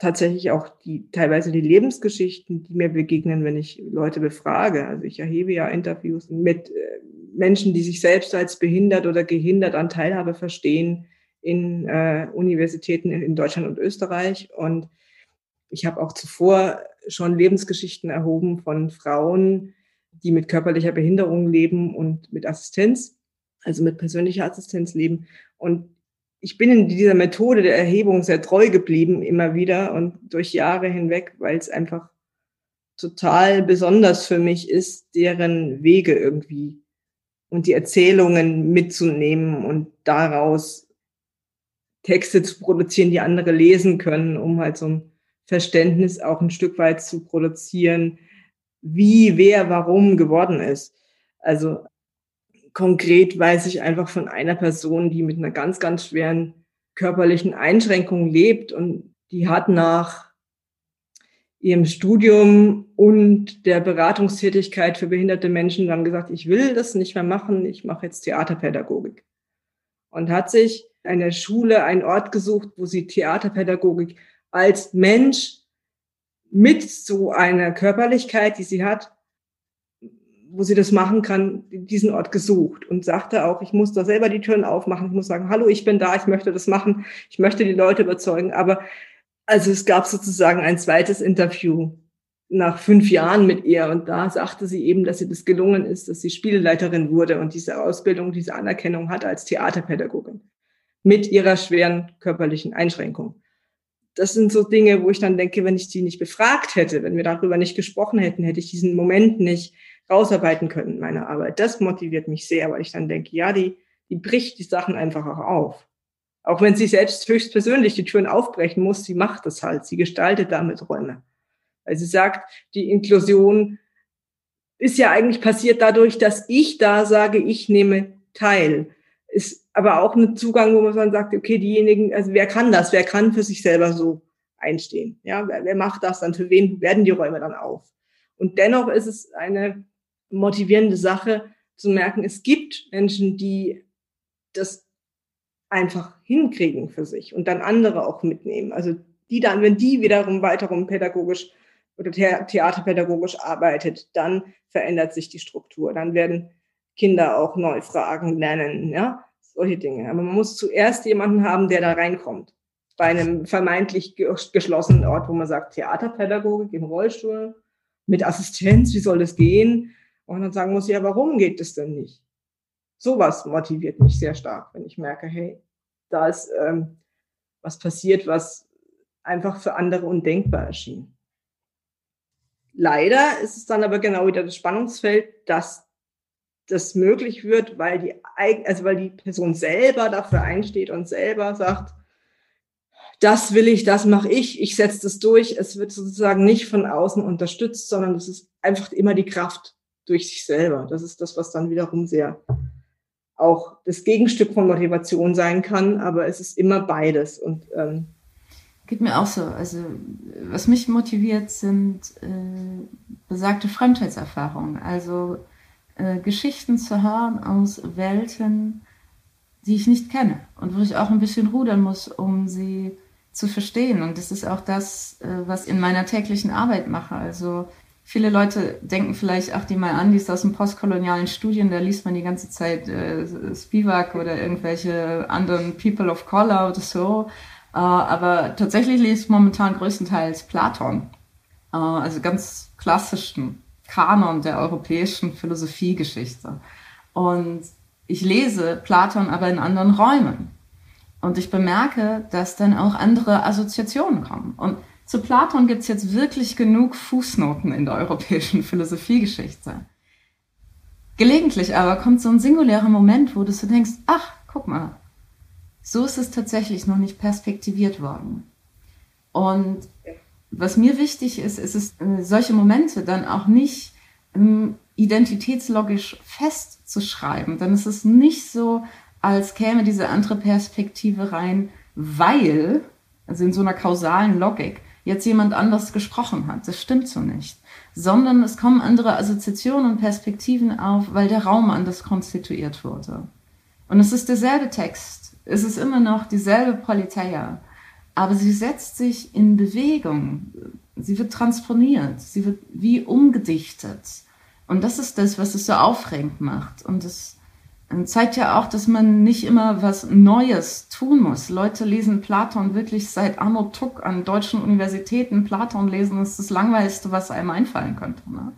tatsächlich auch die teilweise die Lebensgeschichten, die mir begegnen, wenn ich Leute befrage. Also ich erhebe ja Interviews mit äh, Menschen, die sich selbst als behindert oder gehindert an Teilhabe verstehen in äh, Universitäten in, in Deutschland und Österreich. Und ich habe auch zuvor schon Lebensgeschichten erhoben von Frauen, die mit körperlicher Behinderung leben und mit Assistenz, also mit persönlicher Assistenz leben. Und ich bin in dieser Methode der Erhebung sehr treu geblieben, immer wieder und durch Jahre hinweg, weil es einfach total besonders für mich ist, deren Wege irgendwie und die Erzählungen mitzunehmen und daraus Texte zu produzieren, die andere lesen können, um halt so ein Verständnis auch ein Stück weit zu produzieren, wie, wer, warum geworden ist. Also konkret weiß ich einfach von einer Person, die mit einer ganz, ganz schweren körperlichen Einschränkung lebt und die hat nach ihrem Studium und der Beratungstätigkeit für behinderte Menschen dann gesagt, ich will das nicht mehr machen, ich mache jetzt Theaterpädagogik. Und hat sich eine Schule, einen Ort gesucht, wo sie Theaterpädagogik als Mensch mit so einer Körperlichkeit, die sie hat, wo sie das machen kann, diesen Ort gesucht und sagte auch, ich muss da selber die Türen aufmachen, ich muss sagen, hallo, ich bin da, ich möchte das machen, ich möchte die Leute überzeugen. Aber also es gab sozusagen ein zweites Interview nach fünf Jahren mit ihr. Und da sagte sie eben, dass ihr das gelungen ist, dass sie Spieleleiterin wurde und diese Ausbildung, diese Anerkennung hat als Theaterpädagogin mit ihrer schweren körperlichen Einschränkung. Das sind so Dinge, wo ich dann denke, wenn ich die nicht befragt hätte, wenn wir darüber nicht gesprochen hätten, hätte ich diesen Moment nicht rausarbeiten können in meiner Arbeit. Das motiviert mich sehr, weil ich dann denke, ja, die, die bricht die Sachen einfach auch auf. Auch wenn sie selbst höchstpersönlich die Türen aufbrechen muss, sie macht das halt. Sie gestaltet damit Räume. Weil sie sagt, die Inklusion ist ja eigentlich passiert dadurch, dass ich da sage, ich nehme teil. Ist aber auch ein Zugang, wo man sagt, okay, diejenigen, also wer kann das? Wer kann für sich selber so einstehen? Ja, wer, wer macht das dann? Für wen werden die Räume dann auf? Und dennoch ist es eine motivierende Sache zu merken, es gibt Menschen, die das einfach hinkriegen für sich und dann andere auch mitnehmen. Also die dann, wenn die wiederum weiterum pädagogisch oder theaterpädagogisch arbeitet, dann verändert sich die Struktur. Dann werden Kinder auch neu Fragen lernen, ja, solche Dinge. Aber man muss zuerst jemanden haben, der da reinkommt. Bei einem vermeintlich geschlossenen Ort, wo man sagt, Theaterpädagogik im Rollstuhl, mit Assistenz, wie soll das gehen? Und dann sagen muss, ja, warum geht das denn nicht? Sowas motiviert mich sehr stark, wenn ich merke, hey, da ist ähm, was passiert, was einfach für andere undenkbar erschien. Leider ist es dann aber genau wieder das Spannungsfeld, dass das möglich wird, weil die, also weil die Person selber dafür einsteht und selber sagt, das will ich, das mache ich, ich setze das durch. Es wird sozusagen nicht von außen unterstützt, sondern es ist einfach immer die Kraft durch sich selber. Das ist das, was dann wiederum sehr auch das Gegenstück von Motivation sein kann, aber es ist immer beides. Und ähm,
geht mir auch so. Also was mich motiviert, sind äh, besagte Fremdheitserfahrungen. Also äh, Geschichten zu hören aus Welten, die ich nicht kenne und wo ich auch ein bisschen rudern muss, um sie zu verstehen. Und das ist auch das, äh, was in meiner täglichen Arbeit mache. Also viele Leute denken vielleicht, ach, die mal an, die ist aus dem postkolonialen Studien, da liest man die ganze Zeit äh, Spivak oder irgendwelche anderen People of Color oder so. Äh, aber tatsächlich ich momentan größtenteils Platon. Äh, also ganz klassischen Kanon der europäischen Philosophiegeschichte. Und ich lese Platon aber in anderen Räumen. Und ich bemerke, dass dann auch andere Assoziationen kommen. Und zu Platon gibt es jetzt wirklich genug Fußnoten in der europäischen Philosophiegeschichte. Gelegentlich aber kommt so ein singulärer Moment, wo du so denkst, ach, guck mal, So ist es tatsächlich noch nicht perspektiviert worden. Und was mir wichtig ist, ist es, äh, solche Momente dann auch nicht ähm, identitätslogisch festzuschreiben. Dann ist es nicht so, als käme diese andere Perspektive rein, weil, also in so einer kausalen Logik, jetzt jemand anders gesprochen hat. Das stimmt so nicht. Sondern es kommen andere Assoziationen und Perspektiven auf, weil der Raum anders konstituiert wurde. Und es ist derselbe Text. Es ist immer noch dieselbe Politeia. Aber sie setzt sich in Bewegung. Sie wird transponiert. Sie wird wie umgedichtet. Und das ist das, was es so aufregend macht. Und das zeigt ja auch, dass man nicht immer was Neues tun muss. Leute lesen Platon wirklich seit Arno Tuck an deutschen Universitäten. Platon lesen ist das Langweiligste, was einem einfallen könnte. Ne?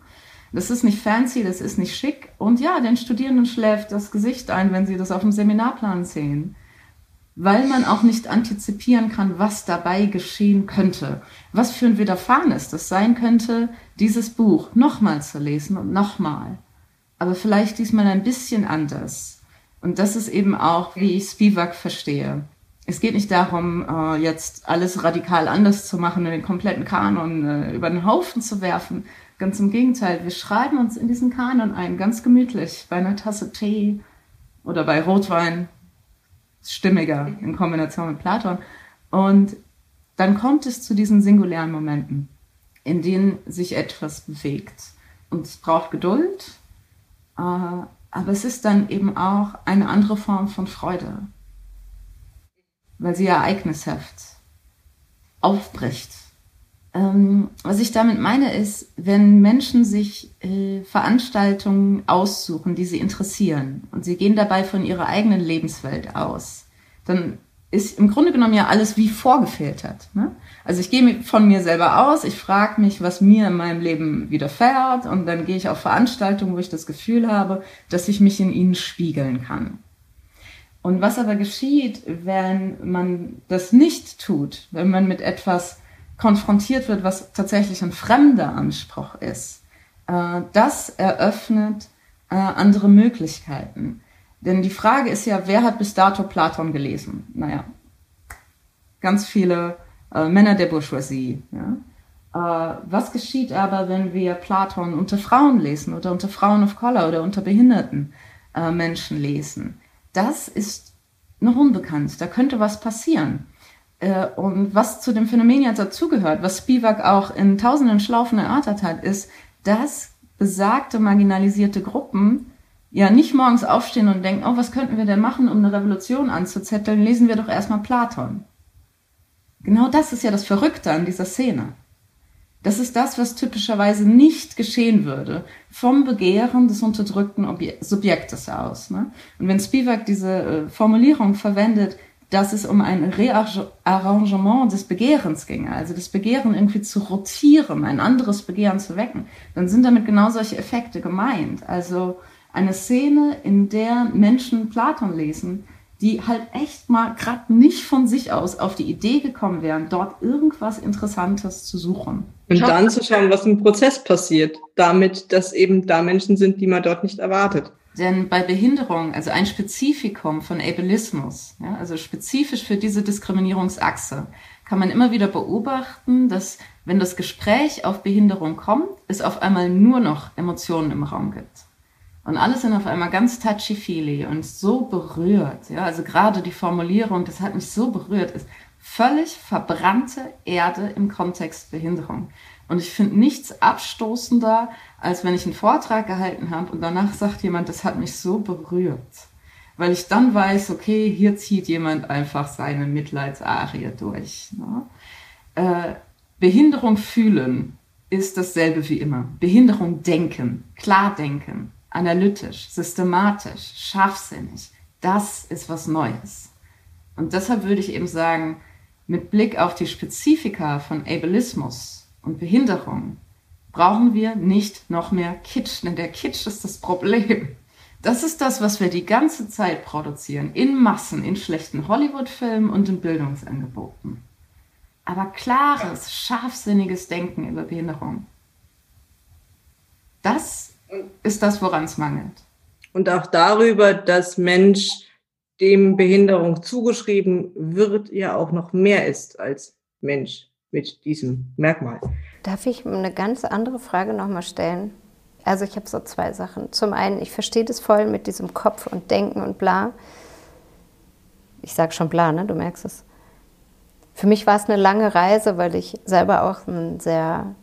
Das ist nicht fancy, das ist nicht schick. Und ja, den Studierenden schläft das Gesicht ein, wenn sie das auf dem Seminarplan sehen. Weil man auch nicht antizipieren kann, was dabei geschehen könnte. Was für ein Widerfahren es sein könnte, dieses Buch nochmal zu lesen und nochmal aber vielleicht diesmal ein bisschen anders. Und das ist eben auch, wie ich Spivak verstehe. Es geht nicht darum, äh, jetzt alles radikal anders zu machen und den kompletten Kanon äh, über den Haufen zu werfen. Ganz im Gegenteil, wir schreiben uns in diesen Kanon ein, ganz gemütlich, bei einer Tasse Tee oder bei Rotwein, stimmiger in Kombination mit Platon. Und dann kommt es zu diesen singulären Momenten, in denen sich etwas bewegt. Und es braucht Geduld, aber es ist dann eben auch eine andere Form von Freude, weil sie ereignishaft aufbricht. Ähm, was ich damit meine ist, wenn Menschen sich äh, Veranstaltungen aussuchen, die sie interessieren und sie gehen dabei von ihrer eigenen Lebenswelt aus, dann ist im Grunde genommen ja alles wie vorgefiltert. Ne? Also ich gehe von mir selber aus, ich frage mich, was mir in meinem Leben widerfährt und dann gehe ich auf Veranstaltungen, wo ich das Gefühl habe, dass ich mich in ihnen spiegeln kann. Und was aber geschieht, wenn man das nicht tut, wenn man mit etwas konfrontiert wird, was tatsächlich ein fremder Anspruch ist, äh, das eröffnet äh, andere Möglichkeiten. Denn die Frage ist ja, wer hat bis dato Platon gelesen? Naja, ganz viele äh, Männer der Bourgeoisie. Ja? Äh, was geschieht aber, wenn wir Platon unter Frauen lesen oder unter Frauen of Color oder unter behinderten äh, Menschen lesen? Das ist noch unbekannt. Da könnte was passieren. Äh, und was zu dem Phänomen jetzt dazugehört, was Spivak auch in tausenden Schlaufen erörtert hat, ist, dass besagte marginalisierte Gruppen ja nicht morgens aufstehen und denken, oh, was könnten wir denn machen, um eine Revolution anzuzetteln? Lesen wir doch erstmal Platon. Genau das ist ja das Verrückte an dieser Szene. Das ist das, was typischerweise nicht geschehen würde vom Begehren des unterdrückten Obje Subjektes aus. Ne? Und wenn Spivak diese äh, Formulierung verwendet, dass es um ein Rearrangement des Begehrens ginge, also das Begehren irgendwie zu rotieren, ein anderes Begehren zu wecken, dann sind damit genau solche Effekte gemeint. Also eine Szene, in der Menschen Platon lesen, die halt echt mal gerade nicht von sich aus auf die Idee gekommen wären, dort irgendwas Interessantes zu suchen.
Und dann zu schauen, was im Prozess passiert, damit, dass eben da Menschen sind, die man dort nicht erwartet.
Denn bei Behinderung, also ein Spezifikum von Ableismus, ja, also spezifisch für diese Diskriminierungsachse, kann man immer wieder beobachten, dass wenn das Gespräch auf Behinderung kommt, es auf einmal nur noch Emotionen im Raum gibt. Und alles sind auf einmal ganz touchy-feely und so berührt. Ja, also gerade die Formulierung, das hat mich so berührt, ist völlig verbrannte Erde im Kontext Behinderung. Und ich finde nichts abstoßender, als wenn ich einen Vortrag gehalten habe und danach sagt jemand, das hat mich so berührt. Weil ich dann weiß, okay, hier zieht jemand einfach seine Mitleidsarie durch. Ne? Äh, Behinderung fühlen ist dasselbe wie immer. Behinderung denken, klar denken, analytisch, systematisch, scharfsinnig. Das ist was Neues. Und deshalb würde ich eben sagen, mit Blick auf die Spezifika von Ableismus und Behinderung brauchen wir nicht noch mehr Kitsch, denn der Kitsch ist das Problem. Das ist das, was wir die ganze Zeit produzieren, in Massen, in schlechten Hollywood-Filmen und in Bildungsangeboten. Aber klares, scharfsinniges Denken über Behinderung, das ist das, woran es mangelt.
Und auch darüber, dass Mensch dem Behinderung zugeschrieben wird, ja auch noch mehr ist als Mensch mit diesem Merkmal.
Darf ich eine ganz andere Frage nochmal stellen? Also ich habe so zwei Sachen. Zum einen, ich verstehe das voll mit diesem Kopf und Denken und bla. Ich sage schon bla, ne? Du merkst es. Für mich war es eine lange Reise, weil ich selber auch ein sehr,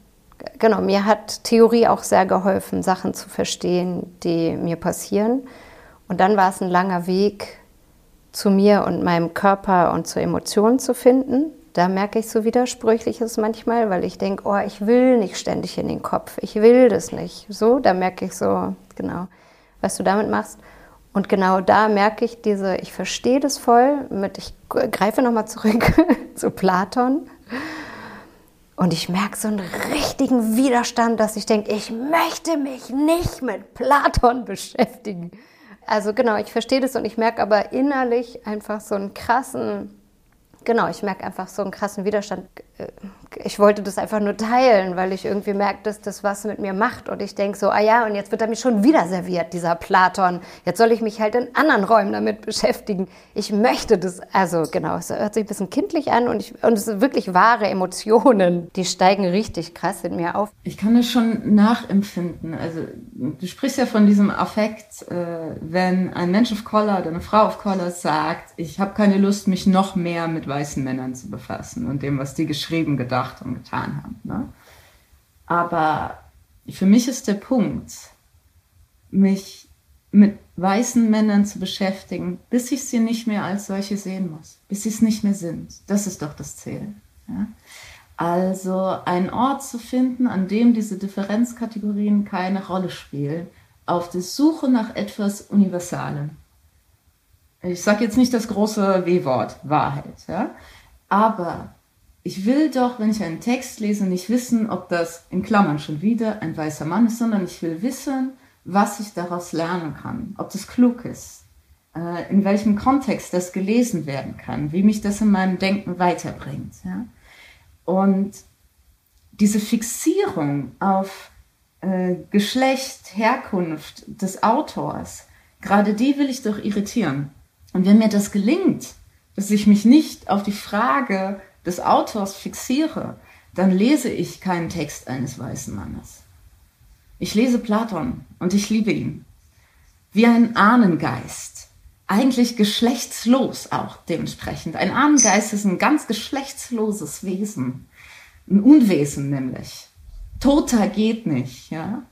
genau, mir hat Theorie auch sehr geholfen, Sachen zu verstehen, die mir passieren. Und dann war es ein langer Weg zu mir und meinem Körper und zu Emotionen zu finden. Da merke ich so Widersprüchliches manchmal, weil ich denke, oh, ich will nicht ständig in den Kopf, ich will das nicht. So, da merke ich so, genau, was du damit machst. Und genau da merke ich diese, ich verstehe das voll, mit, ich greife nochmal zurück zu Platon. Und ich merke so einen richtigen Widerstand, dass ich denke, ich möchte mich nicht mit Platon beschäftigen. Also genau, ich verstehe das und ich merke aber innerlich einfach so einen krassen Genau, ich merke einfach so einen krassen Widerstand. Äh, ich wollte das einfach nur teilen, weil ich irgendwie merke, dass das was mit mir macht. Und ich denke so, ah ja, und jetzt wird er mir schon wieder serviert, dieser Platon. Jetzt soll ich mich halt in anderen Räumen damit beschäftigen. Ich möchte das, also genau, es hört sich ein bisschen kindlich an und, ich, und es sind wirklich wahre Emotionen, die steigen richtig krass in mir auf.
Ich kann es schon nachempfinden. Also du sprichst ja von diesem Affekt, äh, wenn ein Mensch of Color oder eine Frau of Color sagt, ich habe keine Lust, mich noch mehr mit weißen Männern zu befassen und dem, was die geschrieben, gedacht und getan haben. Ne? Aber für mich ist der Punkt, mich mit weißen Männern zu beschäftigen, bis ich sie nicht mehr als solche sehen muss, bis sie es nicht mehr sind. Das ist doch das Ziel. Ja? Also einen Ort zu finden, an dem diese Differenzkategorien keine Rolle spielen, auf der Suche nach etwas Universalem ich sage jetzt nicht das große W-Wort, Wahrheit, ja, aber ich will doch, wenn ich einen Text lese, nicht wissen, ob das in Klammern schon wieder ein weißer Mann ist, sondern ich will wissen, was ich daraus lernen kann, ob das klug ist, äh, in welchem Kontext das gelesen werden kann, wie mich das in meinem Denken weiterbringt. Ja? Und diese Fixierung auf äh, Geschlecht, Herkunft des Autors, gerade die will ich doch irritieren. Und wenn mir das gelingt, dass ich mich nicht auf die Frage des Autors fixiere, dann lese ich keinen Text eines weißen Mannes. Ich lese Platon und ich liebe ihn. Wie ein Ahnengeist. Eigentlich geschlechtslos auch dementsprechend. Ein Ahnengeist ist ein ganz geschlechtsloses Wesen. Ein Unwesen nämlich. Toter geht nicht, ja.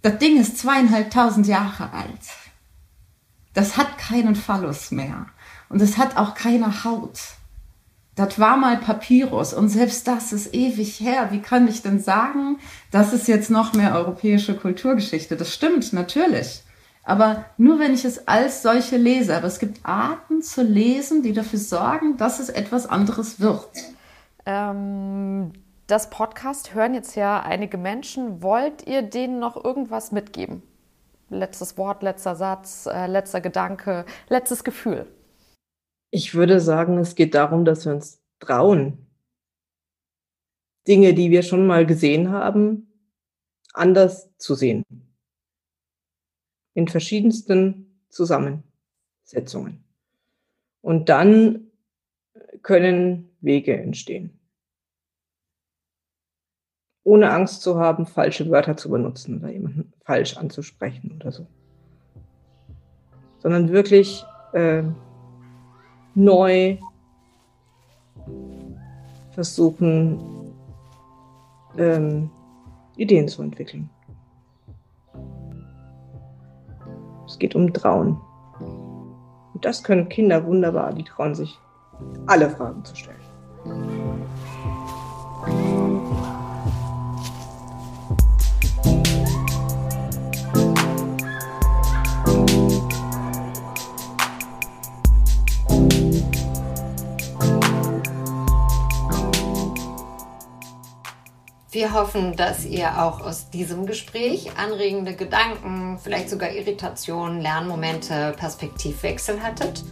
Das Ding ist zweieinhalbtausend Jahre alt. Das hat keinen Phallus mehr. Und es hat auch keine Haut. Das war mal Papyrus und selbst das ist ewig her. Wie kann ich denn sagen, das ist jetzt noch mehr europäische Kulturgeschichte? Das stimmt, natürlich. Aber nur wenn ich es als solche lese. Aber es gibt Arten zu lesen, die dafür sorgen, dass es etwas anderes wird.
Ähm, das Podcast hören jetzt ja einige Menschen. Wollt ihr denen noch irgendwas mitgeben? letztes Wort, letzter Satz, äh, letzter Gedanke, letztes Gefühl?
Ich würde sagen, es geht darum, dass wir uns trauen, Dinge, die wir schon mal gesehen haben, anders zu sehen. In verschiedensten Zusammensetzungen. Und dann können Wege entstehen ohne Angst zu haben, falsche Wörter zu benutzen oder jemanden falsch anzusprechen oder so. Sondern wirklich äh, neu versuchen, ähm, Ideen zu entwickeln. Es geht um Trauen. Und das können Kinder wunderbar, die trauen sich, alle Fragen zu stellen.
Wir hoffen, dass ihr auch aus diesem Gespräch anregende Gedanken, vielleicht sogar Irritationen, Lernmomente, Perspektivwechsel hattet.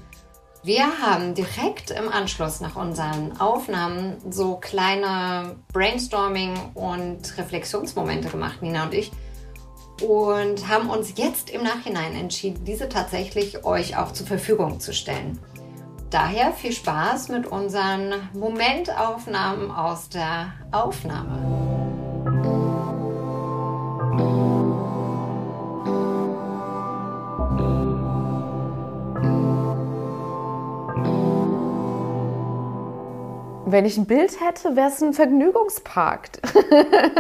Wir haben direkt im Anschluss nach unseren Aufnahmen so kleine Brainstorming- und Reflexionsmomente gemacht, Nina und ich. und haben uns jetzt im Nachhinein entschieden, diese tatsächlich euch auch zur Verfügung zu stellen. Daher viel Spaß mit unseren Momentaufnahmen aus der Aufnahme.
Wenn ich ein Bild hätte, wäre es ein Vergnügungspark.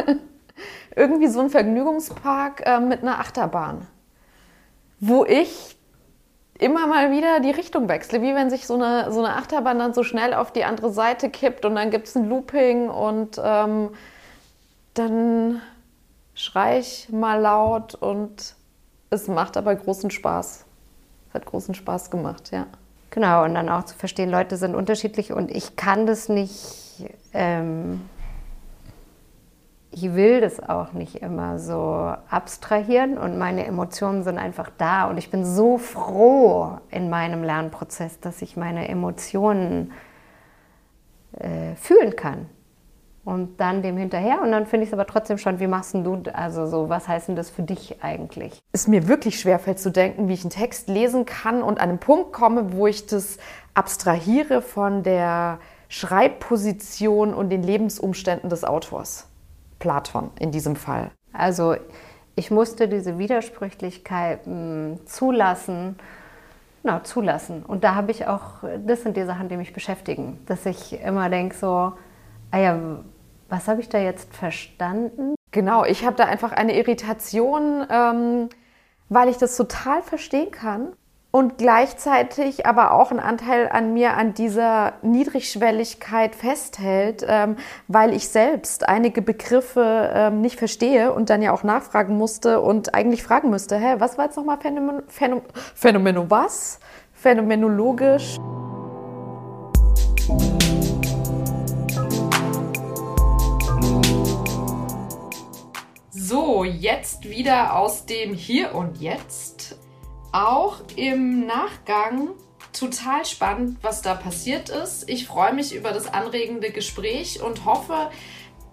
Irgendwie so ein Vergnügungspark äh, mit einer Achterbahn, wo ich immer mal wieder die Richtung wechsle, wie wenn sich so eine, so eine Achterbahn dann so schnell auf die andere Seite kippt und dann gibt es ein Looping und ähm, dann schrei ich mal laut und es macht aber großen Spaß. Es hat großen Spaß gemacht, ja.
Genau, und dann auch zu verstehen, Leute sind unterschiedlich und ich kann das nicht, ähm, ich will das auch nicht immer so abstrahieren und meine Emotionen sind einfach da und ich bin so froh in meinem Lernprozess, dass ich meine Emotionen äh, fühlen kann und dann dem hinterher. Und dann finde ich es aber trotzdem schon, wie machst du, also so, was heißt denn das für dich eigentlich?
Es mir wirklich schwerfällt zu denken, wie ich einen Text lesen kann und an einen Punkt komme, wo ich das abstrahiere von der Schreibposition und den Lebensumständen des Autors. Platon in diesem Fall.
Also ich musste diese Widersprüchlichkeiten zulassen, na, zulassen. Und da habe ich auch, das sind die Sachen, die mich beschäftigen, dass ich immer denke so, ah ja, was habe ich da jetzt verstanden?
Genau, ich habe da einfach eine Irritation, ähm, weil ich das total verstehen kann und gleichzeitig aber auch ein Anteil an mir an dieser Niedrigschwelligkeit festhält, ähm, weil ich selbst einige Begriffe ähm, nicht verstehe und dann ja auch nachfragen musste und eigentlich fragen müsste, hä, was war jetzt nochmal Phänomen, Phänomen, Phänomeno was? Phänomenologisch. So, jetzt wieder aus dem Hier und Jetzt. Auch im Nachgang total spannend, was da passiert ist. Ich freue mich über das anregende Gespräch und hoffe,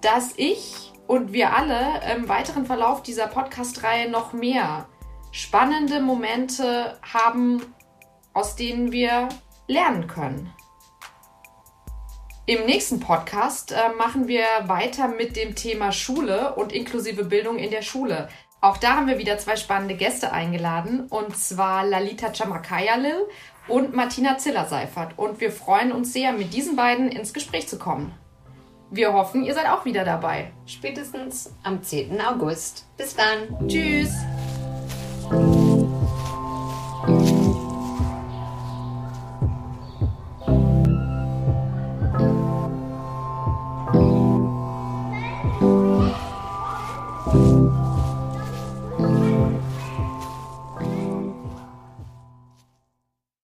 dass ich und wir alle im weiteren Verlauf dieser Podcast-Reihe noch mehr spannende Momente haben, aus denen wir lernen können. Im nächsten Podcast äh, machen wir weiter mit dem Thema Schule und inklusive Bildung in der Schule. Auch da haben wir wieder zwei spannende Gäste eingeladen, und zwar Lalita Chamakayalil und Martina Ziller-Seifert. Und wir freuen uns sehr, mit diesen beiden ins Gespräch zu kommen. Wir hoffen, ihr seid auch wieder dabei.
Spätestens am 10. August. Bis dann.
Tschüss.